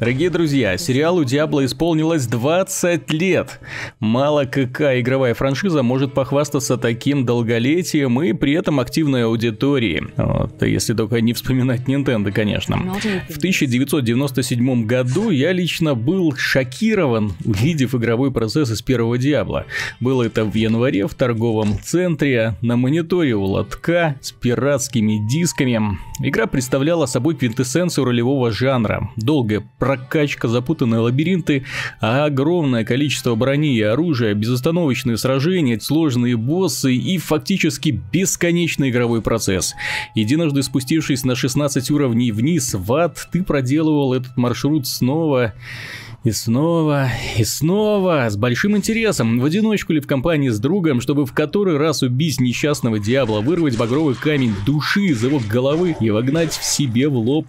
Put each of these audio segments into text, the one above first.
Дорогие друзья, сериалу Диабло исполнилось 20 лет. Мало какая игровая франшиза может похвастаться таким долголетием и при этом активной аудиторией. Вот, если только не вспоминать Nintendo, конечно. В 1997 году я лично был шокирован, увидев игровой процесс из первого Диабло. Было это в январе в торговом центре, на мониторе у лотка с пиратскими дисками. Игра представляла собой квинтэссенцию ролевого жанра. Долгая прокачка, запутанные лабиринты, а огромное количество брони и оружия, безостановочные сражения, сложные боссы и фактически бесконечный игровой процесс. Единожды спустившись на 16 уровней вниз в ад, ты проделывал этот маршрут снова и снова, и снова, с большим интересом, в одиночку или в компании с другом, чтобы в который раз убить несчастного Диабла, вырвать багровый камень души из его головы и вогнать в себе в лоб.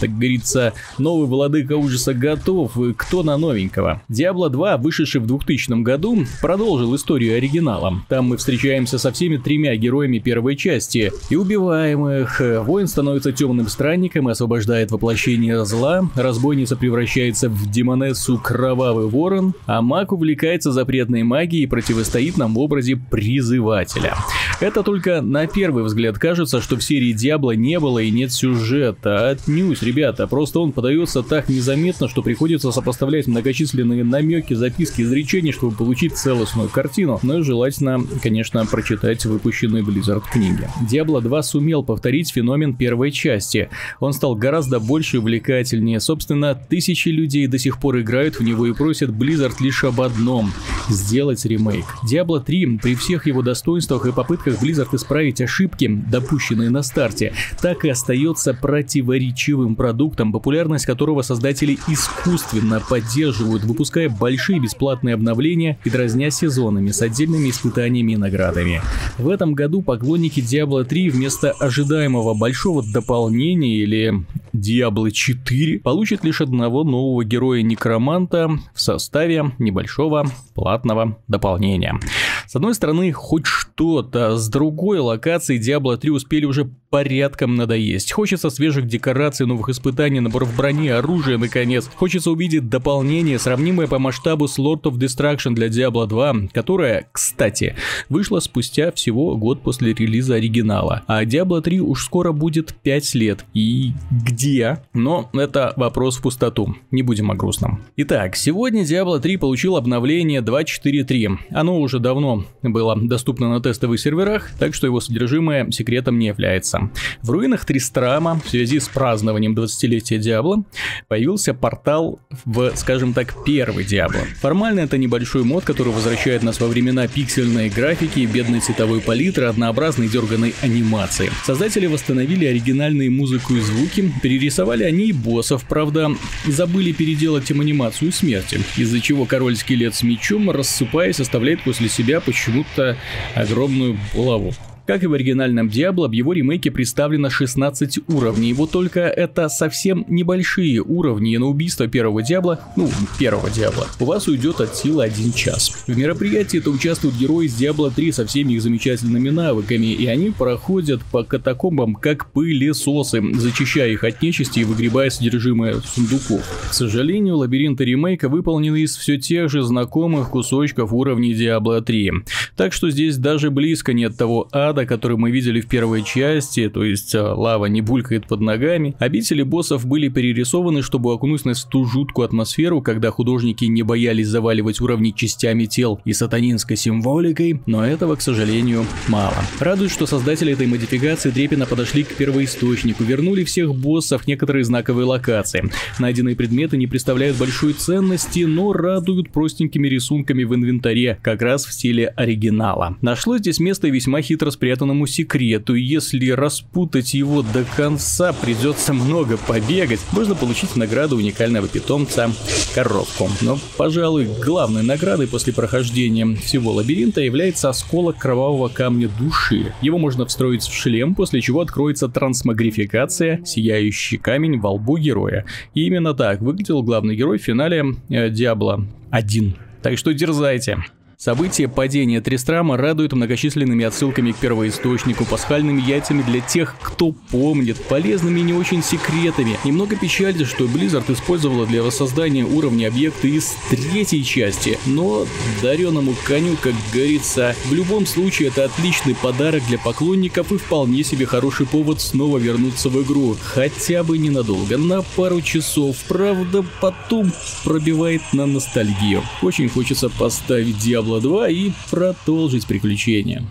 Так говорится, новый владыка ужаса готов, кто на новенького. Диабло 2, вышедший в 2000 году, продолжил историю оригинала. Там мы встречаемся со всеми тремя героями первой части и убиваемых. Воин становится темным странником и освобождает воплощение зла, разбойница превращается в демона Баронессу Кровавый Ворон, а маг увлекается запретной магией и противостоит нам в образе призывателя. Это только на первый взгляд кажется, что в серии Диабло не было и нет сюжета. Отнюдь, ребята, просто он подается так незаметно, что приходится сопоставлять многочисленные намеки, записки, изречения, чтобы получить целостную картину. Но желательно, конечно, прочитать выпущенные Blizzard книги. Diablo 2 сумел повторить феномен первой части. Он стал гораздо больше увлекательнее. Собственно, тысячи людей до сих пор пор играют в него и просят Blizzard лишь об одном – сделать ремейк. Diablo 3 при всех его достоинствах и попытках Blizzard исправить ошибки, допущенные на старте, так и остается противоречивым продуктом, популярность которого создатели искусственно поддерживают, выпуская большие бесплатные обновления и дразня сезонами с отдельными испытаниями и наградами. В этом году поклонники Diablo 3 вместо ожидаемого большого дополнения или Diablo 4 получат лишь одного нового героя некроманта в составе небольшого платного дополнения. С одной стороны, хоть что-то, с другой локации Diablo 3 успели уже порядком надоесть. Хочется свежих декораций, новых испытаний, наборов брони, оружия, наконец. Хочется увидеть дополнение, сравнимое по масштабу с Lord of Destruction для Diablo 2, которая, кстати, вышла спустя всего год после релиза оригинала. А Diablo 3 уж скоро будет 5 лет. И где? Но это вопрос в пустоту. Не будем о грустном. Итак, сегодня Diablo 3 получил обновление 2.4.3. Оно уже давно было доступно на тестовых серверах, так что его содержимое секретом не является. В руинах Тристрама в связи с празднованием 20-летия Диабло появился портал в, скажем так, первый Диабло. Формально это небольшой мод, который возвращает нас во времена пиксельной графики, бедной цветовой палитры, однообразной дерганной анимации. Создатели восстановили оригинальные музыку и звуки, перерисовали они и боссов, правда, забыли переделать им анимацию смерти, из-за чего король-скелет с мечом, рассыпаясь, оставляет после себя почему-то огромную булаву. Как и в оригинальном Diablo, в его ремейке представлено 16 уровней, вот только это совсем небольшие уровни, и на убийство первого Диабла, ну, первого Диабла, у вас уйдет от силы 1 час. В мероприятии это участвуют герои из Diablo 3 со всеми их замечательными навыками, и они проходят по катакомбам как пылесосы, зачищая их от нечисти и выгребая содержимое сундуков. К сожалению, лабиринты ремейка выполнены из все тех же знакомых кусочков уровней Diablo 3, так что здесь даже близко нет того ада, ада, который мы видели в первой части, то есть а, лава не булькает под ногами, обители боссов были перерисованы, чтобы окунуть нас в ту жуткую атмосферу, когда художники не боялись заваливать уровни частями тел и сатанинской символикой, но этого, к сожалению, мало. Радует, что создатели этой модификации трепетно подошли к первоисточнику, вернули всех боссов некоторые знаковые локации. Найденные предметы не представляют большой ценности, но радуют простенькими рисунками в инвентаре, как раз в стиле оригинала. Нашлось здесь место весьма хитро спрятанное спрятанному секрету, если распутать его до конца, придется много побегать, можно получить награду уникального питомца коробку. Но, пожалуй, главной наградой после прохождения всего лабиринта является осколок кровавого камня души. Его можно встроить в шлем, после чего откроется трансмагрификация, сияющий камень во лбу героя. И именно так выглядел главный герой в финале э, Диабло 1. Так что дерзайте. Событие падения Тристрама радует многочисленными отсылками к первоисточнику, пасхальными яйцами для тех, кто помнит, полезными и не очень секретами. Немного печально, что Blizzard использовала для воссоздания уровня объекта из третьей части, но дареному коню, как говорится, в любом случае это отличный подарок для поклонников и вполне себе хороший повод снова вернуться в игру, хотя бы ненадолго, на пару часов, правда потом пробивает на ностальгию. Очень хочется поставить Diablo 2 и продолжить приключения.